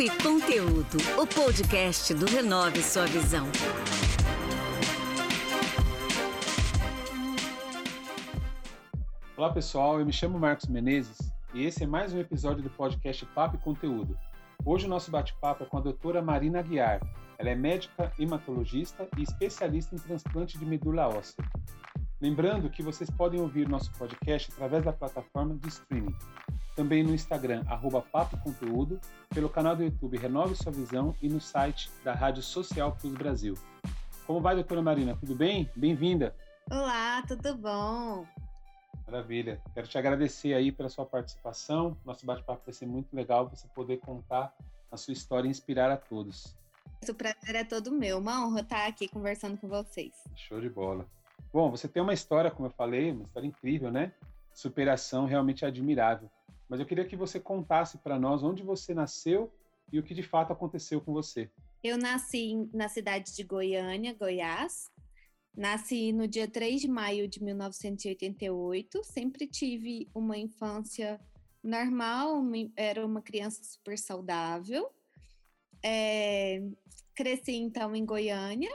Papo e Conteúdo, o podcast do Renove Sua Visão. Olá pessoal, eu me chamo Marcos Menezes e esse é mais um episódio do podcast Papo e Conteúdo. Hoje o nosso bate-papo é com a doutora Marina Aguiar. Ela é médica hematologista e especialista em transplante de medula óssea. Lembrando que vocês podem ouvir nosso podcast através da plataforma de streaming. Também no Instagram, arroba Papo Conteúdo, pelo canal do YouTube Renove Sua Visão e no site da Rádio Social Plus Brasil. Como vai, doutora Marina? Tudo bem? Bem-vinda! Olá, tudo bom? Maravilha. Quero te agradecer aí pela sua participação. Nosso bate-papo vai ser muito legal você poder contar a sua história e inspirar a todos. O prazer é todo meu. Uma honra estar aqui conversando com vocês. Show de bola. Bom, você tem uma história, como eu falei, uma história incrível, né? Superação realmente admirável. Mas eu queria que você contasse para nós onde você nasceu e o que de fato aconteceu com você. Eu nasci na cidade de Goiânia, Goiás. Nasci no dia 3 de maio de 1988. Sempre tive uma infância normal, era uma criança super saudável. É, cresci então em Goiânia,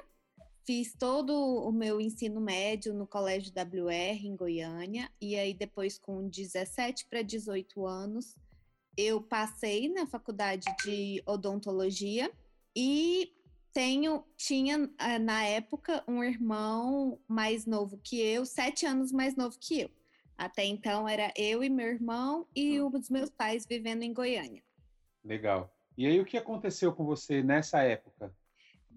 Fiz todo o meu ensino médio no Colégio WR em Goiânia, e aí depois, com 17 para 18 anos, eu passei na faculdade de odontologia e tenho, tinha eh, na época um irmão mais novo que eu, sete anos mais novo que eu. Até então era eu e meu irmão e hum. os meus pais vivendo em Goiânia. Legal. E aí o que aconteceu com você nessa época?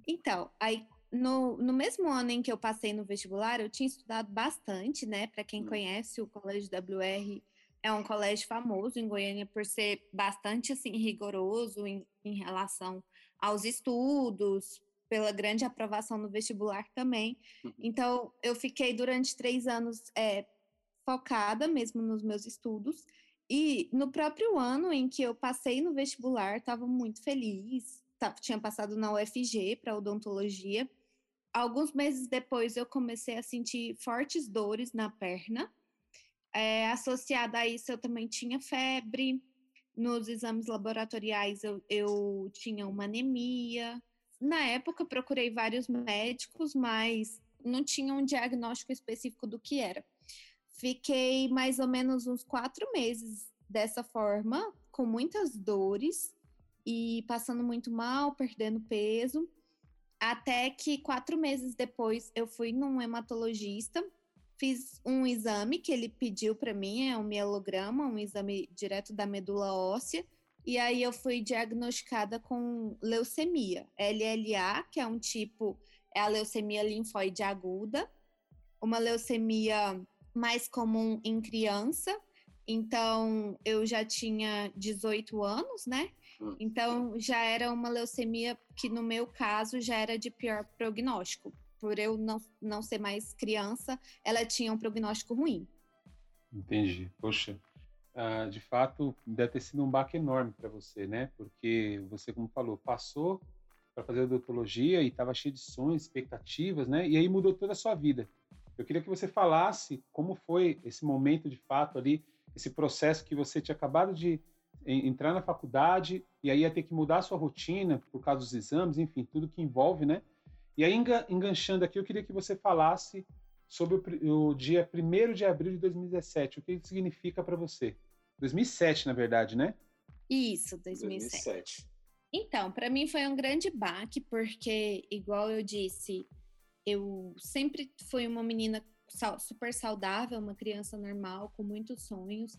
Então, aí no, no mesmo ano em que eu passei no vestibular, eu tinha estudado bastante, né? Para quem hum. conhece, o Colégio WR é um colégio famoso em Goiânia por ser bastante assim rigoroso em, em relação aos estudos, pela grande aprovação no vestibular também. Uhum. Então, eu fiquei durante três anos é, focada mesmo nos meus estudos. E no próprio ano em que eu passei no vestibular, estava muito feliz. Tinha passado na UFG para odontologia alguns meses depois eu comecei a sentir fortes dores na perna. É, associada a isso, eu também tinha febre. Nos exames laboratoriais, eu, eu tinha uma anemia. Na época, procurei vários médicos, mas não tinha um diagnóstico específico do que era. Fiquei mais ou menos uns quatro meses dessa forma, com muitas dores e passando muito mal, perdendo peso. Até que quatro meses depois eu fui num hematologista, fiz um exame que ele pediu para mim, é um mielograma, um exame direto da medula óssea, e aí eu fui diagnosticada com leucemia, LLA, que é um tipo, é a leucemia linfóide aguda, uma leucemia mais comum em criança, então, eu já tinha 18 anos, né? Hum. Então, já era uma leucemia que, no meu caso, já era de pior prognóstico. Por eu não, não ser mais criança, ela tinha um prognóstico ruim. Entendi. Poxa, uh, de fato, deve ter sido um baque enorme para você, né? Porque você, como falou, passou para fazer odontologia e estava cheio de sonhos, expectativas, né? E aí mudou toda a sua vida. Eu queria que você falasse como foi esse momento de fato ali esse processo que você tinha acabado de entrar na faculdade e aí ia ter que mudar a sua rotina por causa dos exames, enfim, tudo que envolve, né? E aí, enganchando aqui, eu queria que você falasse sobre o, o dia 1 de abril de 2017. O que isso significa para você? 2007, na verdade, né? Isso, 2007. 2007. Então, para mim foi um grande baque, porque, igual eu disse, eu sempre fui uma menina super saudável, uma criança normal, com muitos sonhos.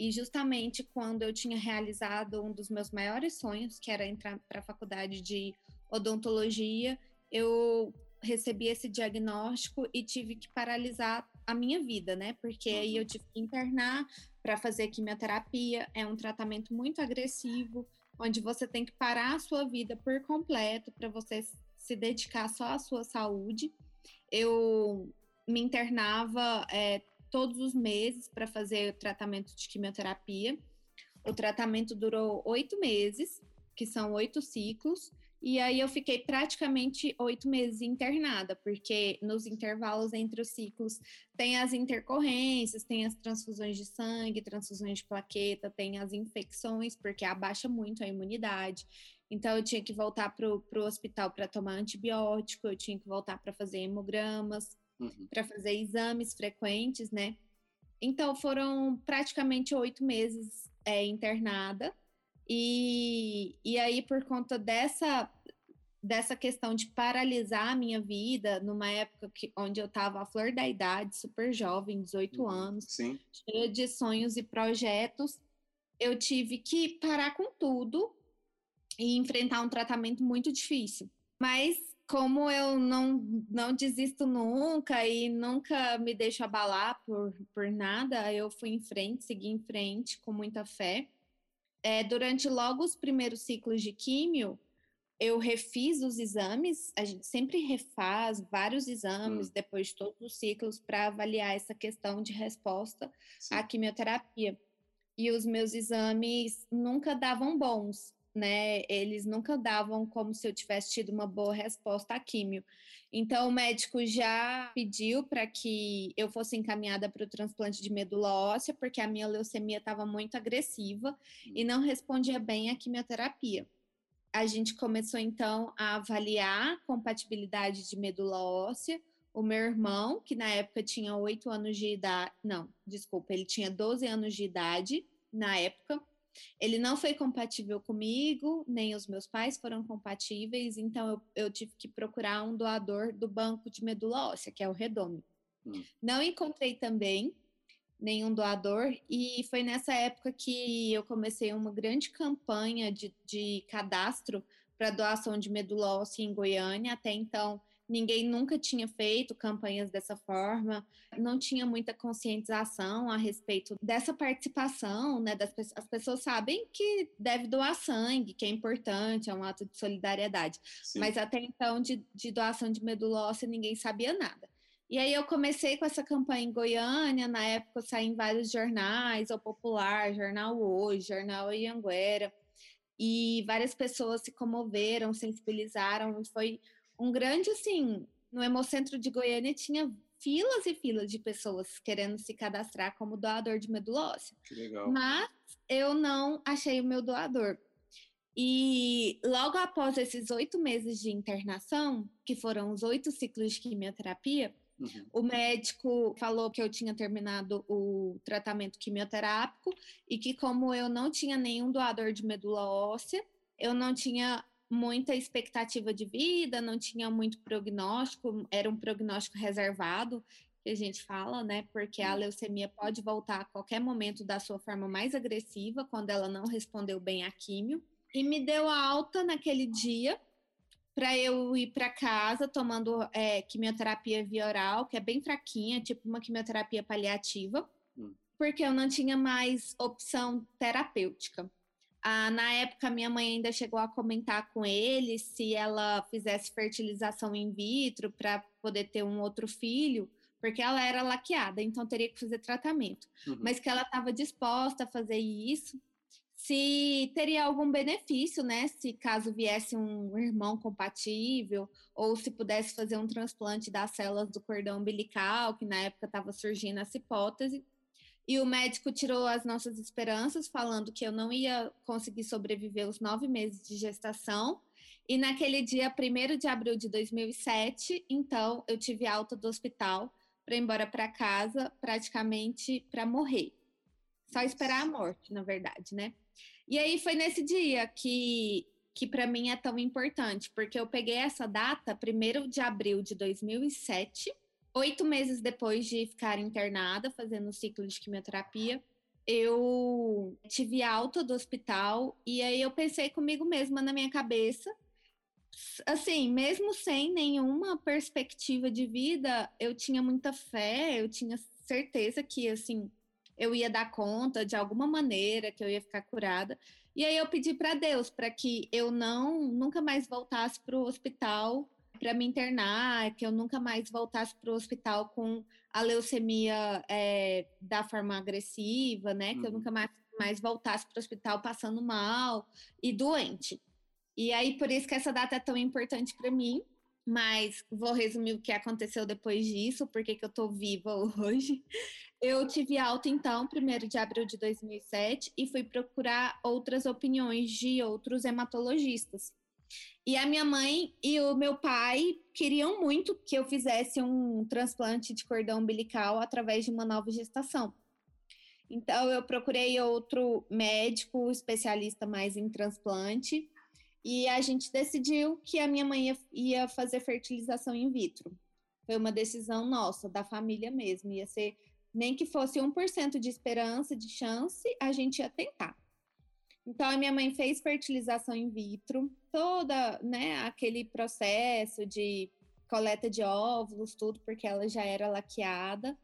E justamente quando eu tinha realizado um dos meus maiores sonhos, que era entrar para a faculdade de odontologia, eu recebi esse diagnóstico e tive que paralisar a minha vida, né? Porque aí eu tive que internar para fazer quimioterapia. É um tratamento muito agressivo, onde você tem que parar a sua vida por completo para você se dedicar só à sua saúde. Eu me internava é, todos os meses para fazer tratamento de quimioterapia. O tratamento durou oito meses, que são oito ciclos, E aí eu fiquei praticamente oito meses internada, porque nos intervalos entre os ciclos tem as intercorrências, tem as transfusões de sangue, transfusões de plaqueta, tem as infecções, porque abaixa muito a imunidade. Então eu tinha que voltar para o hospital para tomar antibiótico, eu tinha que voltar para fazer hemogramas, uhum. para fazer exames frequentes, né? Então foram praticamente oito meses é, internada. E, e aí, por conta dessa, dessa questão de paralisar a minha vida, numa época que, onde eu estava à flor da idade, super jovem, 18 uhum, anos, sim. cheia de sonhos e projetos, eu tive que parar com tudo e enfrentar um tratamento muito difícil. Mas como eu não, não desisto nunca e nunca me deixo abalar por, por nada, eu fui em frente, segui em frente com muita fé é, durante logo os primeiros ciclos de químio, eu refiz os exames, a gente sempre refaz vários exames hum. depois de todos os ciclos para avaliar essa questão de resposta Sim. à quimioterapia. E os meus exames nunca davam bons né? Eles nunca davam como se eu tivesse tido uma boa resposta à químio. Então, o médico já pediu para que eu fosse encaminhada para o transplante de medula óssea, porque a minha leucemia estava muito agressiva e não respondia bem à quimioterapia. A gente começou então a avaliar a compatibilidade de medula óssea. O meu irmão, que na época tinha 8 anos de idade, não, desculpa, ele tinha 12 anos de idade na época, ele não foi compatível comigo, nem os meus pais foram compatíveis, então eu, eu tive que procurar um doador do banco de medula óssea, que é o Redome. Hum. Não encontrei também nenhum doador, e foi nessa época que eu comecei uma grande campanha de, de cadastro para doação de medula óssea em Goiânia. Até então, ninguém nunca tinha feito campanhas dessa forma, não tinha muita conscientização a respeito dessa participação, né? Das, as pessoas sabem que deve doar sangue, que é importante, é um ato de solidariedade, Sim. mas até então de, de doação de medula óssea ninguém sabia nada. E aí eu comecei com essa campanha em Goiânia, na época eu saí em vários jornais, o Popular, Jornal Hoje, Jornal Ianguera, e várias pessoas se comoveram, sensibilizaram, e foi um grande, assim, no Hemocentro de Goiânia tinha filas e filas de pessoas querendo se cadastrar como doador de medula óssea. Que legal. Mas eu não achei o meu doador. E logo após esses oito meses de internação, que foram os oito ciclos de quimioterapia, uhum. o médico falou que eu tinha terminado o tratamento quimioterápico e que, como eu não tinha nenhum doador de medula óssea, eu não tinha muita expectativa de vida, não tinha muito prognóstico, era um prognóstico reservado, que a gente fala, né? Porque a leucemia pode voltar a qualquer momento da sua forma mais agressiva, quando ela não respondeu bem à químio. E me deu alta naquele dia para eu ir para casa tomando é, quimioterapia via oral, que é bem fraquinha, tipo uma quimioterapia paliativa, hum. porque eu não tinha mais opção terapêutica. Ah, na época, minha mãe ainda chegou a comentar com ele se ela fizesse fertilização in vitro para poder ter um outro filho, porque ela era laqueada, então teria que fazer tratamento. Uhum. Mas que ela estava disposta a fazer isso, se teria algum benefício, né? Se caso viesse um irmão compatível, ou se pudesse fazer um transplante das células do cordão umbilical, que na época estava surgindo essa hipótese. E o médico tirou as nossas esperanças, falando que eu não ia conseguir sobreviver os nove meses de gestação. E naquele dia, 1 de abril de 2007, então eu tive alta do hospital para ir embora para casa, praticamente para morrer. Só esperar a morte, na verdade, né? E aí foi nesse dia que, que para mim é tão importante, porque eu peguei essa data, 1 de abril de 2007, oito meses depois de ficar internada, fazendo o ciclo de quimioterapia, eu tive alta do hospital e aí eu pensei comigo mesma na minha cabeça, assim, mesmo sem nenhuma perspectiva de vida, eu tinha muita fé, eu tinha certeza que assim eu ia dar conta de alguma maneira, que eu ia ficar curada. E aí eu pedi para Deus para que eu não nunca mais voltasse para o hospital para me internar, que eu nunca mais voltasse para o hospital com a leucemia é, da forma agressiva, né? Uhum. Que eu uhum. nunca mais, mais voltasse para o hospital passando mal e doente. E aí, por isso que essa data é tão importante para mim. Mas vou resumir o que aconteceu depois disso, porque que eu tô viva hoje. Eu tive alta, então, 1 de abril de 2007, e fui procurar outras opiniões de outros hematologistas. E a minha mãe e o meu pai queriam muito que eu fizesse um transplante de cordão umbilical através de uma nova gestação. Então, eu procurei outro médico especialista mais em transplante e a gente decidiu que a minha mãe ia, fazer fertilização in vitro. Foi uma decisão nossa, da família mesmo. Ia ser, nem que fosse 1% de esperança, de chance, a gente ia tentar. Então, a minha mãe fez fertilização in vitro, toda, né, aquele processo de coleta de óvulos, tudo, porque ela já era laqueada.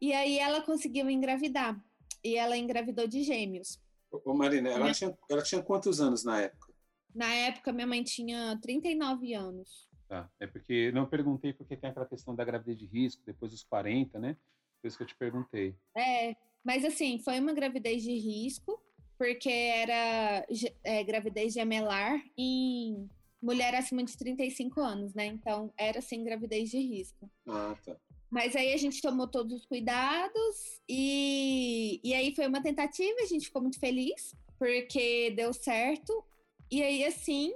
E aí ela conseguiu engravidar. E ela engravidou de gêmeos. Ô, Marina, ela, minha... tinha, ela tinha quantos anos na época? Na época, minha mãe tinha 39 anos. Tá, é porque não perguntei porque tem aquela questão da gravidez de risco, depois dos 40, né? Por isso que eu te perguntei. É, mas assim, foi uma gravidez de risco, porque era é, gravidez gemelar em mulher acima de 35 anos, né? Então, era sim gravidez de risco. Ah, tá. Mas aí a gente tomou todos os cuidados e, e aí foi uma tentativa, a gente ficou muito feliz, porque deu certo. E aí, assim,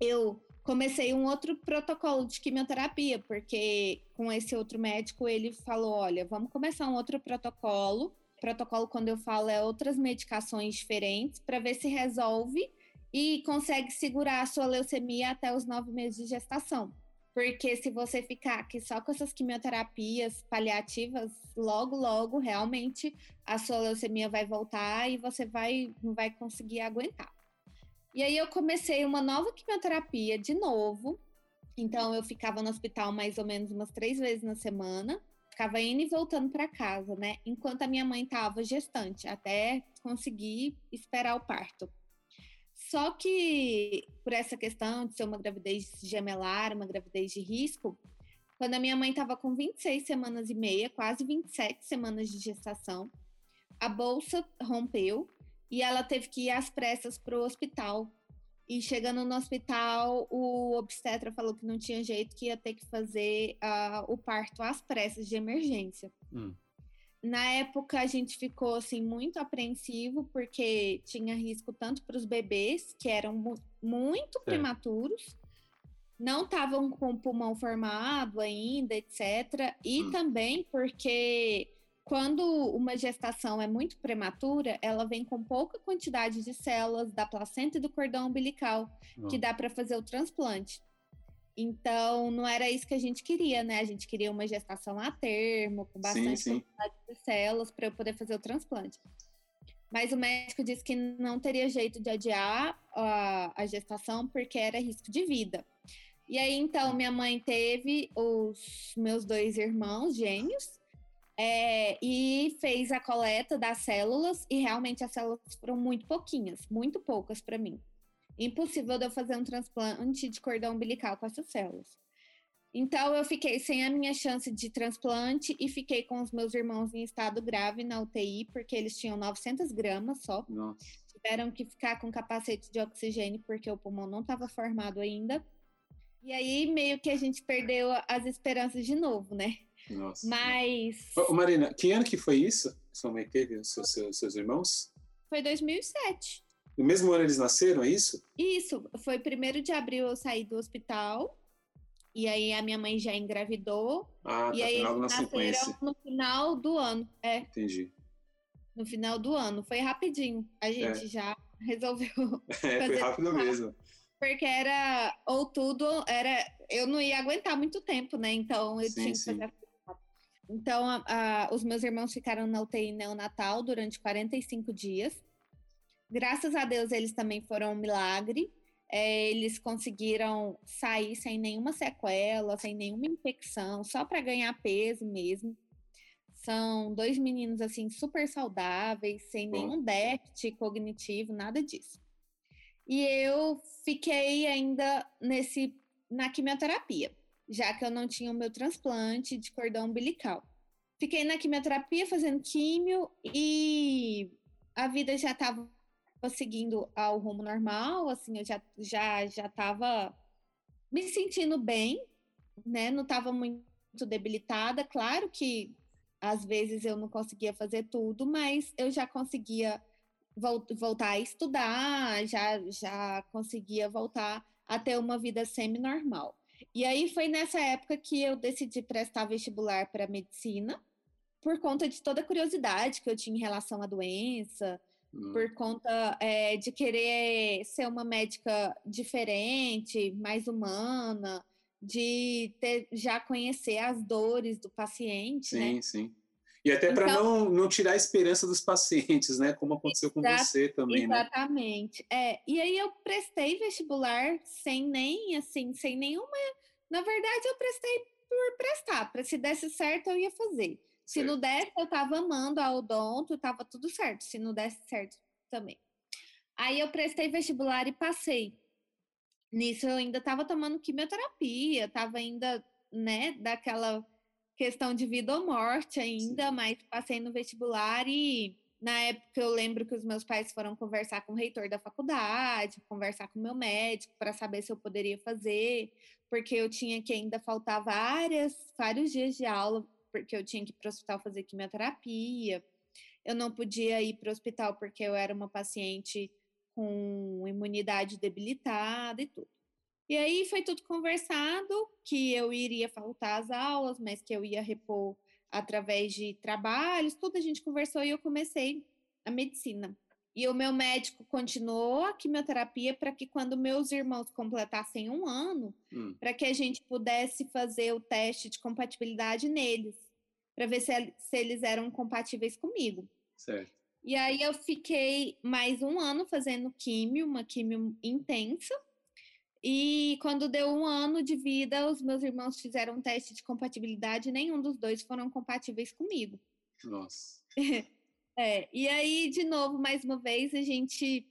eu comecei um outro protocolo de quimioterapia, porque com esse outro médico ele falou: olha, vamos começar um outro protocolo protocolo, quando eu falo, é outras medicações diferentes para ver se resolve e consegue segurar a sua leucemia até os nove meses de gestação. Porque se você ficar aqui só com essas quimioterapias paliativas, logo, logo, realmente a sua leucemia vai voltar e você vai, não vai conseguir aguentar. E aí eu comecei uma nova quimioterapia de novo. Então eu ficava no hospital mais ou menos umas três vezes na semana ficava indo e voltando para casa, né? Enquanto a minha mãe estava gestante, até conseguir esperar o parto. Só que, por essa questão de ser uma gravidez gemelar, uma gravidez de risco, quando a minha mãe estava com 26 semanas e meia, quase 27 semanas de gestação, a bolsa rompeu e ela teve que ir às pressas para o hospital e chegando no hospital, o obstetra falou que não tinha jeito, que ia ter que fazer uh, o parto às pressas de emergência. Hum. Na época, a gente ficou assim muito apreensivo, porque tinha risco tanto para os bebês, que eram mu muito prematuros, não estavam com o pulmão formado ainda, etc. E hum. também porque quando uma gestação é muito prematura, ela vem com pouca quantidade de células da placenta e do cordão umbilical, que dá para fazer o transplante. Então, não era isso que a gente queria, né? A gente queria uma gestação a termo, com bastante sim, sim. quantidade de células para eu poder fazer o transplante. Mas o médico disse que não teria jeito de adiar a, a gestação porque era risco de vida. E aí, então, minha mãe teve os meus dois irmãos gêmeos, é, e fez a coleta das células e realmente as células foram muito pouquinhas, muito poucas para mim. Impossível de eu fazer um transplante de cordão umbilical com essas células. Então eu fiquei sem a minha chance de transplante e fiquei com os meus irmãos em estado grave na UTI porque eles tinham 900 gramas só. Nossa. Tiveram que ficar com capacete de oxigênio porque o pulmão não estava formado ainda. E aí meio que a gente perdeu as esperanças de novo, né? Nossa. Mas. Ô, Marina, que ano que foi isso? Sua mãe teve os seus, seus, seus irmãos? Foi 2007. No mesmo ano eles nasceram, é isso? Isso. Foi 1 de abril eu saí do hospital. E aí a minha mãe já engravidou. Ah, e tá, aí logo eles na sequência. no final do ano. É. Entendi. No final do ano. Foi rapidinho. A gente é. já resolveu. É, foi rápido mesmo. Porque era ou tudo, era. Eu não ia aguentar muito tempo, né? Então eu sim, tinha que fazer então, a, a, os meus irmãos ficaram na UTI neonatal durante 45 dias. Graças a Deus, eles também foram um milagre. É, eles conseguiram sair sem nenhuma sequela, sem nenhuma infecção, só para ganhar peso mesmo. São dois meninos assim super saudáveis, sem nenhum déficit cognitivo, nada disso. E eu fiquei ainda nesse na quimioterapia já que eu não tinha o meu transplante de cordão umbilical. Fiquei na quimioterapia fazendo químio e a vida já estava seguindo ao rumo normal, assim, eu já já já estava me sentindo bem, né? Não estava muito debilitada. Claro que às vezes eu não conseguia fazer tudo, mas eu já conseguia voltar a estudar, já já conseguia voltar a ter uma vida semi-normal. E aí foi nessa época que eu decidi prestar vestibular para medicina, por conta de toda a curiosidade que eu tinha em relação à doença, hum. por conta é, de querer ser uma médica diferente, mais humana, de ter, já conhecer as dores do paciente. Sim, né? sim. E até para então, não, não tirar a esperança dos pacientes, né? Como aconteceu com você também, né? Exatamente. Né? É, e aí eu prestei vestibular sem nem, assim, sem nenhuma... Na verdade, eu prestei por prestar. Para se desse certo, eu ia fazer. Se não desse, eu tava amando a odonto, tava tudo certo. Se não desse certo, também. Aí eu prestei vestibular e passei. Nisso eu ainda tava tomando quimioterapia, tava ainda, né, daquela questão de vida ou morte ainda, Sim. mas passei no vestibular e na época eu lembro que os meus pais foram conversar com o reitor da faculdade, conversar com o meu médico para saber se eu poderia fazer, porque eu tinha que ainda faltar várias, vários dias de aula porque eu tinha que ir para o hospital fazer quimioterapia. Eu não podia ir para o hospital porque eu era uma paciente com imunidade debilitada e tudo. E aí foi tudo conversado que eu iria faltar às aulas, mas que eu ia repor através de trabalhos, tudo a gente conversou e eu comecei a medicina. E o meu médico continuou a quimioterapia para que quando meus irmãos completassem um ano, hum. para que a gente pudesse fazer o teste de compatibilidade neles, para ver se, se, eles eram compatíveis comigo. Certo. E aí eu fiquei mais um ano fazendo químio, uma químio intensa. E quando deu um ano de vida, os meus irmãos fizeram um teste de compatibilidade e nenhum dos dois foram compatíveis comigo. Nossa. É, e aí, de novo, mais uma vez, a gente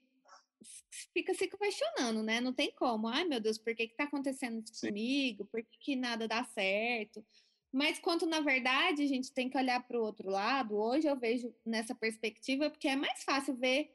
fica se questionando, né? Não tem como. Ai, meu Deus, por que que tá acontecendo isso Sim. comigo? Por que, que nada dá certo? Mas quanto na verdade a gente tem que olhar para o outro lado, hoje eu vejo nessa perspectiva, porque é mais fácil ver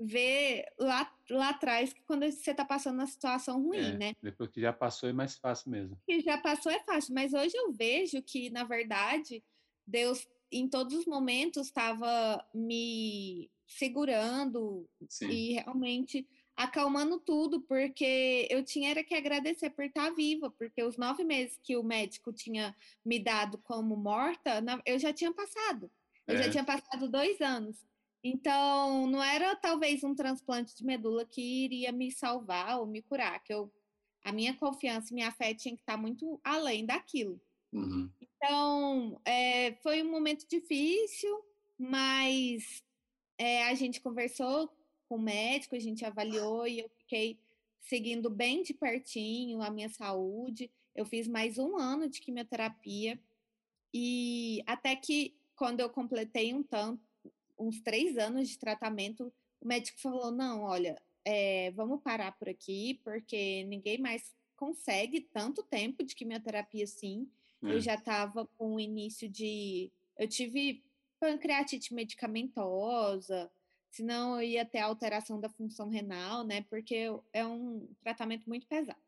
ver lá, lá atrás que quando você está passando uma situação ruim, é, né? Depois que já passou é mais fácil mesmo. Que já passou é fácil, mas hoje eu vejo que, na verdade, Deus em todos os momentos estava me segurando Sim. e realmente acalmando tudo, porque eu tinha era que agradecer por estar viva, porque os nove meses que o médico tinha me dado como morta, eu já tinha passado. Eu é. já tinha passado dois anos. Então, não era talvez um transplante de medula que iria me salvar ou me curar, que eu, a minha confiança e minha fé tinha que estar muito além daquilo. Uhum. Então, é, foi um momento difícil, mas é, a gente conversou com o médico, a gente avaliou e eu fiquei seguindo bem de pertinho a minha saúde. Eu fiz mais um ano de quimioterapia e até que quando eu completei um tanto, uns três anos de tratamento, o médico falou: não, olha, é, vamos parar por aqui, porque ninguém mais consegue tanto tempo de quimioterapia assim. Eu é. já estava com o início de. Eu tive pancreatite medicamentosa, senão eu ia ter alteração da função renal, né? Porque é um tratamento muito pesado.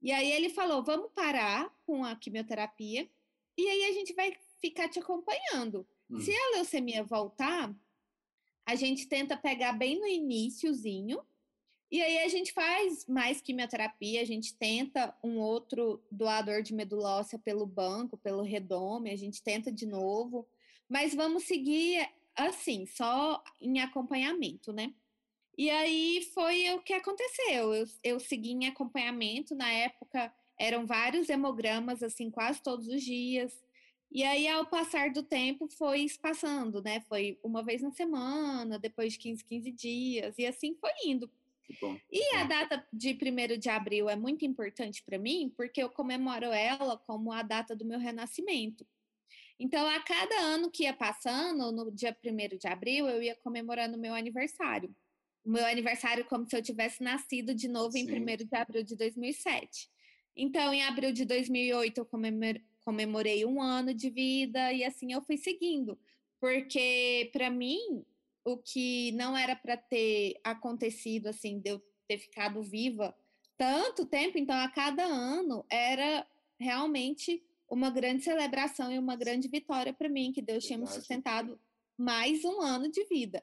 E aí ele falou: vamos parar com a quimioterapia e aí a gente vai ficar te acompanhando. Hum. Se a leucemia voltar, a gente tenta pegar bem no iníciozinho e aí a gente faz mais quimioterapia, a gente tenta um outro doador de medula óssea pelo banco, pelo redome, a gente tenta de novo, mas vamos seguir assim, só em acompanhamento, né? E aí foi o que aconteceu. Eu, eu segui em acompanhamento, na época eram vários hemogramas, assim, quase todos os dias. E aí, ao passar do tempo, foi passando, né? Foi uma vez na semana, depois de 15, 15 dias, e assim foi indo. E a data de 1 de abril é muito importante para mim, porque eu comemoro ela como a data do meu renascimento. Então, a cada ano que ia passando, no dia 1 de abril, eu ia comemorando o meu aniversário. O meu aniversário como se eu tivesse nascido de novo Sim. em 1 de abril de 2007. Então, em abril de 2008, eu comemorei um ano de vida e assim eu fui seguindo. Porque, para mim, o que não era para ter acontecido, assim, de eu ter ficado viva tanto tempo, então a cada ano era realmente uma grande celebração e uma grande vitória para mim, que Deus tinha me sustentado mais um ano de vida.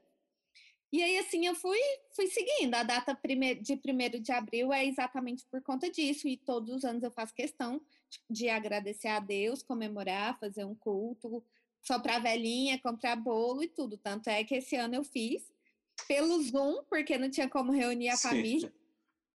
E aí, assim, eu fui, fui seguindo. A data de 1 de abril é exatamente por conta disso, e todos os anos eu faço questão de agradecer a Deus, comemorar, fazer um culto, soprar velhinha, comprar bolo e tudo. Tanto é que esse ano eu fiz pelo Zoom, porque não tinha como reunir a Sim. família.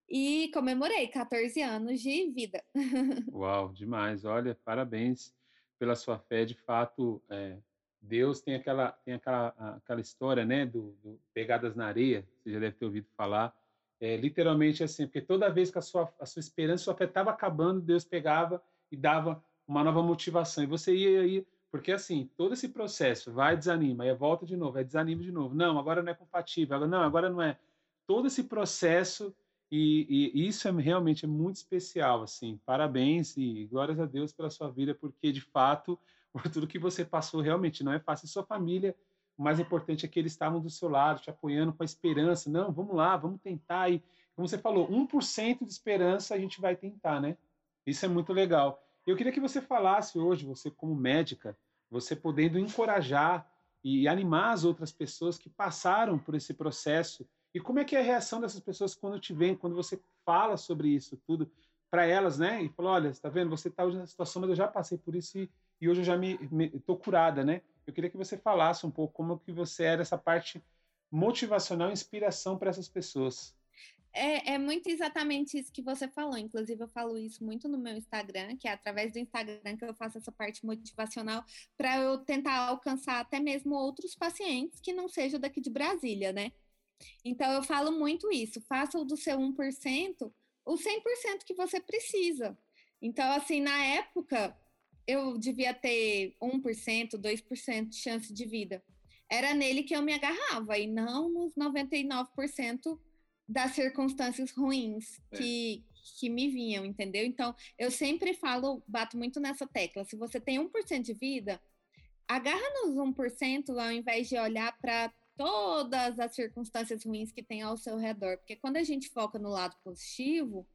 E comemorei 14 anos de vida. Uau, demais. Olha, parabéns pela sua fé. De fato, é, Deus tem aquela, tem aquela, aquela história, né, do, do, Pegadas na Areia, você já deve ter ouvido falar. É, literalmente assim, porque toda vez que a sua, a sua esperança, sua fé estava acabando, Deus pegava e dava uma nova motivação. E você ia aí, porque assim, todo esse processo vai desanima, aí volta de novo, aí desanima de novo. Não, agora não é compatível, não, agora não é. Todo esse processo e, e, isso é realmente é muito especial, assim. Parabéns e glórias a Deus pela sua vida, porque de fato, por tudo que você passou, realmente não é fácil. E sua família, o mais importante é que eles estavam do seu lado, te apoiando com a esperança. Não, vamos lá, vamos tentar. E como você falou, 1% de esperança a gente vai tentar, né? Isso é muito legal. Eu queria que você falasse hoje, você como médica, você podendo encorajar e animar as outras pessoas que passaram por esse processo e como é que é a reação dessas pessoas quando te vem, quando você fala sobre isso tudo para elas, né? E falou, olha, está vendo, você está hoje nessa situação, mas eu já passei por isso e, e hoje eu já me estou curada, né? Eu queria que você falasse um pouco como que você era essa parte motivacional, inspiração para essas pessoas. É, é, muito exatamente isso que você falou. Inclusive, eu falo isso muito no meu Instagram, que é através do Instagram que eu faço essa parte motivacional para eu tentar alcançar até mesmo outros pacientes que não sejam daqui de Brasília, né? Então, eu falo muito isso. Faça o do seu 1% o 100% que você precisa. Então, assim, na época, eu devia ter 1%, 2% de chance de vida. Era nele que eu me agarrava e não nos 99% das circunstâncias ruins é. que, que me vinham, entendeu? Então, eu sempre falo, bato muito nessa tecla. Se você tem 1% de vida, agarra nos 1% ao invés de olhar para todas as circunstâncias ruins que tem ao seu redor. Porque quando a gente foca no lado positivo,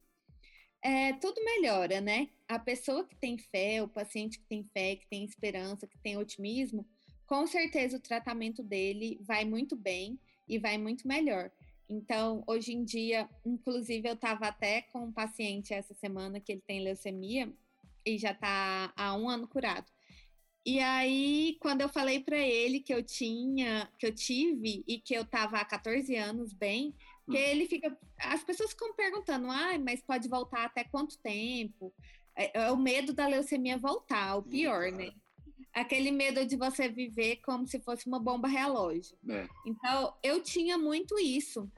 é, tudo melhora, né? A pessoa que tem fé, o paciente que tem fé, que tem esperança, que tem otimismo, com certeza o tratamento dele vai muito bem e vai muito melhor. Então, hoje em dia, inclusive, eu estava até com um paciente essa semana que ele tem leucemia e já está há um ano curado. E aí, quando eu falei para ele que eu tinha, que eu tive e que eu estava há 14 anos bem, que hum. ele fica. As pessoas ficam perguntando, ah, mas pode voltar até quanto tempo? É, é o medo da leucemia voltar, o pior, né? Aquele medo de você viver como se fosse uma bomba relógio. É. Então, eu tinha muito isso.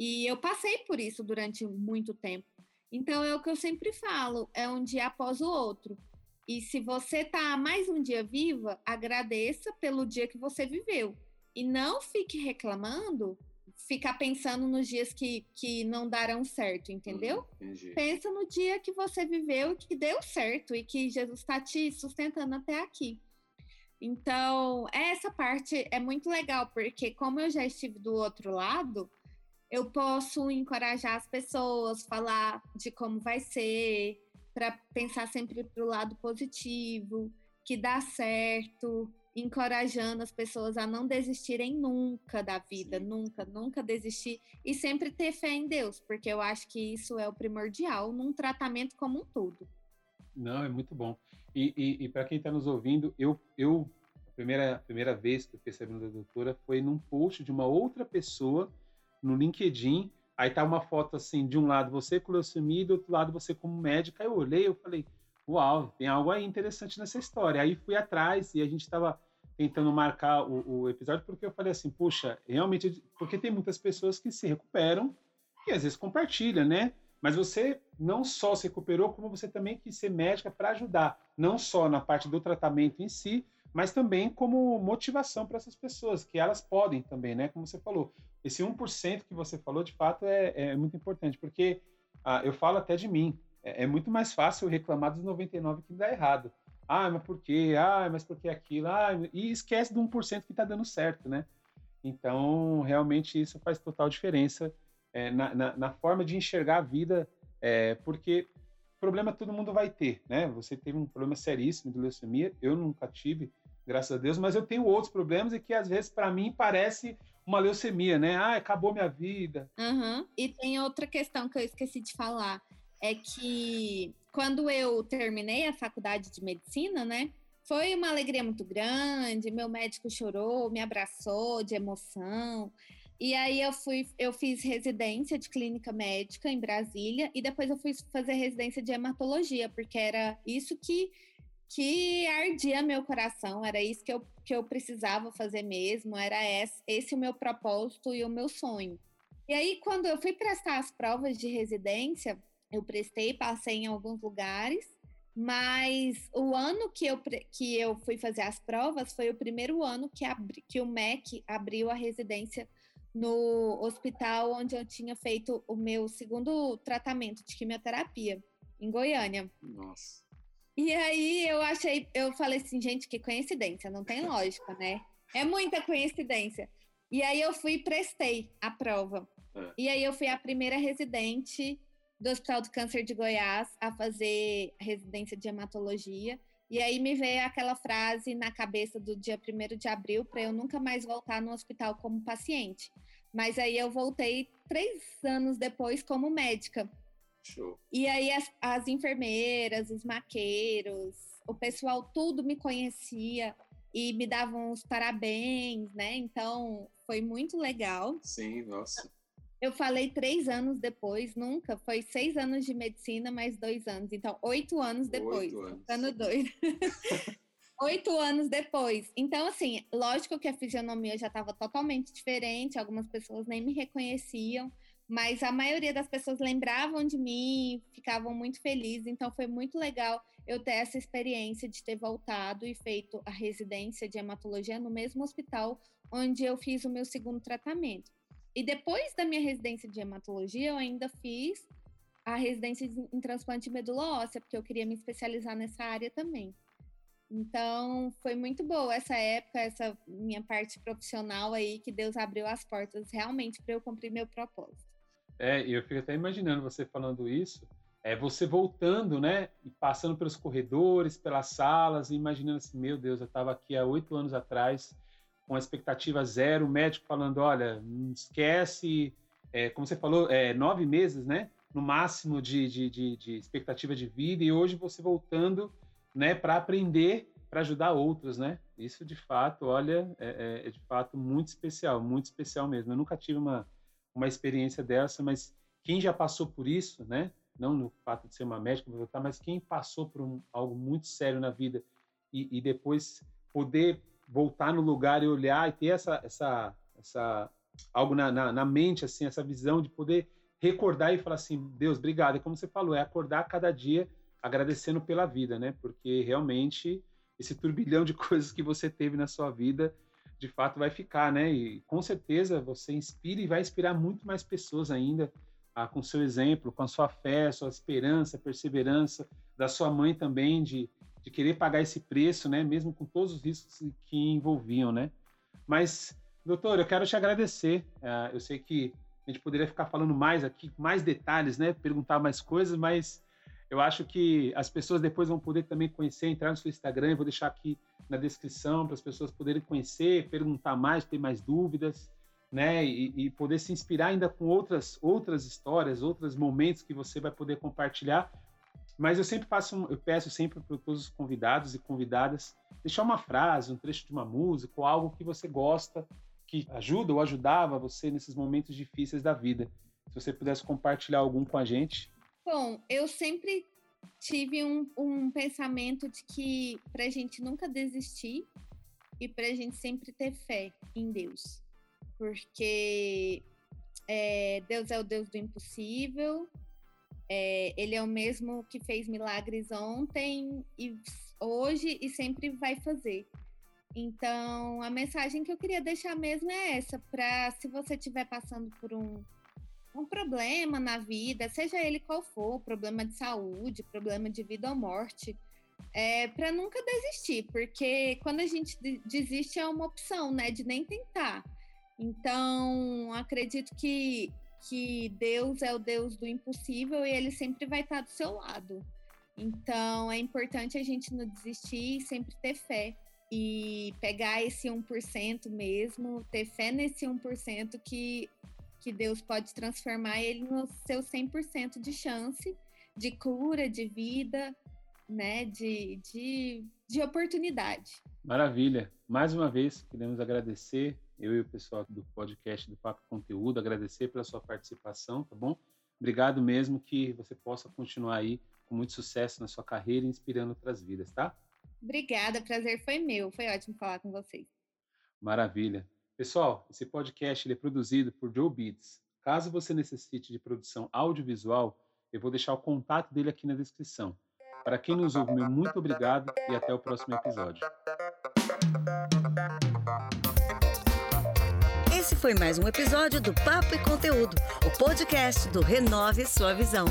E eu passei por isso durante muito tempo. Então, é o que eu sempre falo: é um dia após o outro. E se você está mais um dia viva, agradeça pelo dia que você viveu. E não fique reclamando, ficar pensando nos dias que, que não darão certo, entendeu? Hum, Pensa no dia que você viveu, que deu certo e que Jesus está te sustentando até aqui. Então, essa parte é muito legal, porque como eu já estive do outro lado, eu posso encorajar as pessoas, falar de como vai ser, para pensar sempre para o lado positivo, que dá certo, encorajando as pessoas a não desistirem nunca da vida, Sim. nunca, nunca desistir e sempre ter fé em Deus, porque eu acho que isso é o primordial num tratamento como um todo. Não, é muito bom. E, e, e para quem está nos ouvindo, eu, eu a primeira, a primeira vez que eu fiquei sabendo da doutora foi num post de uma outra pessoa no LinkedIn Aí tá uma foto assim, de um lado você com leucemia do outro lado você como médica. Aí eu olhei, eu falei, uau, tem algo aí interessante nessa história. Aí fui atrás e a gente estava tentando marcar o, o, episódio porque eu falei assim, puxa, realmente, porque tem muitas pessoas que se recuperam e às vezes compartilham, né? Mas você não só se recuperou, como você também quis ser médica para ajudar, não só na parte do tratamento em si, mas também como motivação para essas pessoas, que elas podem também, né? Como você falou, esse 1% que você falou, de fato, é, é muito importante, porque ah, eu falo até de mim, é, é, muito mais fácil reclamar dos 99% que dá errado. Ah, mas por quê? Ah, mas por que aquilo? Ah, e esquece do 1% que está dando certo, né? Então, realmente, isso faz total diferença é, na, na, na, forma de enxergar a vida, é, porque problema todo mundo vai ter, né? Você teve um problema seríssimo de leucemia, eu nunca tive, graças a Deus, mas eu tenho outros problemas e que às vezes para mim parece uma leucemia, né? Ah, acabou minha vida. Uhum. E tem outra questão que eu esqueci de falar, é que quando eu terminei a faculdade de medicina, né? Foi uma alegria muito grande, meu médico chorou, me abraçou de emoção. E aí eu fui, eu fiz residência de clínica médica em Brasília e depois eu fui fazer residência de hematologia, porque era isso que que ardia meu coração, era isso que eu, que eu precisava fazer mesmo, era esse, esse o meu propósito e o meu sonho. E aí, quando eu fui prestar as provas de residência, eu prestei, passei em alguns lugares, mas o ano que eu, que eu fui fazer as provas foi o primeiro ano que, abri, que o MEC abriu a residência no hospital onde eu tinha feito o meu segundo tratamento de quimioterapia, em Goiânia. Nossa. E aí eu achei, eu falei assim, gente, que coincidência, não tem lógica, né? É muita coincidência. E aí eu fui e prestei a prova. É. E aí eu fui a primeira residente do Hospital do Câncer de Goiás a fazer residência de hematologia. E aí me veio aquela frase na cabeça do dia 1 de abril para eu nunca mais voltar no hospital como paciente. Mas aí eu voltei três anos depois como médica. Show. E aí as, as enfermeiras, os maqueiros, o pessoal tudo me conhecia e me davam os parabéns, né? Então foi muito legal. Sim, nossa. Eu falei três anos depois, nunca. Foi seis anos de medicina, mais dois anos. Então, oito anos depois. Oito anos. Ficando doido. oito anos depois. Então, assim, lógico que a fisionomia já estava totalmente diferente, algumas pessoas nem me reconheciam, mas a maioria das pessoas lembravam de mim, ficavam muito felizes, então foi muito legal eu ter essa experiência de ter voltado e feito a residência de hematologia no mesmo hospital onde eu fiz o meu segundo tratamento. E depois da minha residência de hematologia, eu ainda fiz a residência em transplante de medula óssea, porque eu queria me especializar nessa área também. Então, foi muito boa essa época, essa minha parte profissional aí, que Deus abriu as portas realmente para eu cumprir meu propósito. É, eu fico até imaginando você falando isso, é você voltando, né, e passando pelos corredores, pelas salas, e imaginando assim, meu Deus, eu estava aqui há oito anos atrás, com a expectativa zero, o médico falando, olha, não esquece, é, como você falou, é, nove meses, né, no máximo de, de, de, de expectativa de vida, e hoje você voltando, né, para aprender, para ajudar outros, né? Isso de fato, olha, é, é, é de fato muito especial, muito especial mesmo. Eu nunca tive uma uma experiência dessa, mas quem já passou por isso, né? Não no fato de ser uma médica, mas quem passou por um, algo muito sério na vida e, e, depois poder voltar no lugar e olhar e ter essa, essa, essa algo na, na, na mente, assim, essa visão de poder recordar e falar assim, Deus, obrigado. E como você falou, é acordar cada dia agradecendo pela vida, né? Porque realmente esse turbilhão de coisas que você teve na sua vida de fato vai ficar, né? E com certeza você inspira e vai inspirar muito mais pessoas ainda ah, com seu exemplo, com a sua fé, sua esperança, perseverança, da sua mãe também de, de querer pagar esse preço, né? Mesmo com todos os riscos que envolviam, né? Mas, doutor, eu quero te agradecer. Ah, eu sei que a gente poderia ficar falando mais aqui, mais detalhes, né? Perguntar mais coisas, mas eu acho que as pessoas depois vão poder também conhecer, entrar no seu Instagram, vou deixar aqui na descrição para as pessoas poderem conhecer, perguntar mais, ter mais dúvidas, né? E, e, poder se inspirar ainda com outras outras histórias, outros momentos que você vai poder compartilhar. Mas eu sempre faço, eu peço sempre para todos os convidados e convidadas deixar uma frase, um trecho de uma música ou algo que você gosta, que ajuda ou ajudava você nesses momentos difíceis da vida. Se você pudesse compartilhar algum com a gente, Bom, eu sempre tive um, um pensamento de que para a gente nunca desistir e para a gente sempre ter fé em Deus, porque é, Deus é o Deus do impossível, é, Ele é o mesmo que fez milagres ontem e hoje e sempre vai fazer. Então, a mensagem que eu queria deixar mesmo é essa, para se você estiver passando por um um problema na vida, seja ele qual for, problema de saúde, problema de vida ou morte, é, para nunca desistir, porque quando a gente desiste é uma opção, né, de nem tentar. Então, acredito que, que Deus é o Deus do impossível e ele sempre vai estar do seu lado. Então, é importante a gente não desistir e sempre ter fé. E pegar esse 1% mesmo, ter fé nesse 1% que, que Deus pode transformar ele no seu 100% de chance de cura, de vida, né, de, de, de oportunidade. Maravilha. Mais uma vez, queremos agradecer, eu e o pessoal do podcast do Papo Conteúdo, agradecer pela sua participação, tá bom? Obrigado mesmo que você possa continuar aí com muito sucesso na sua carreira, inspirando outras vidas, tá? Obrigada, prazer foi meu. Foi ótimo falar com vocês. Maravilha. Pessoal, esse podcast ele é produzido por Joe Beats. Caso você necessite de produção audiovisual, eu vou deixar o contato dele aqui na descrição. Para quem nos ouve, meu muito obrigado e até o próximo episódio. Esse foi mais um episódio do Papo e Conteúdo, o podcast do Renove Sua Visão.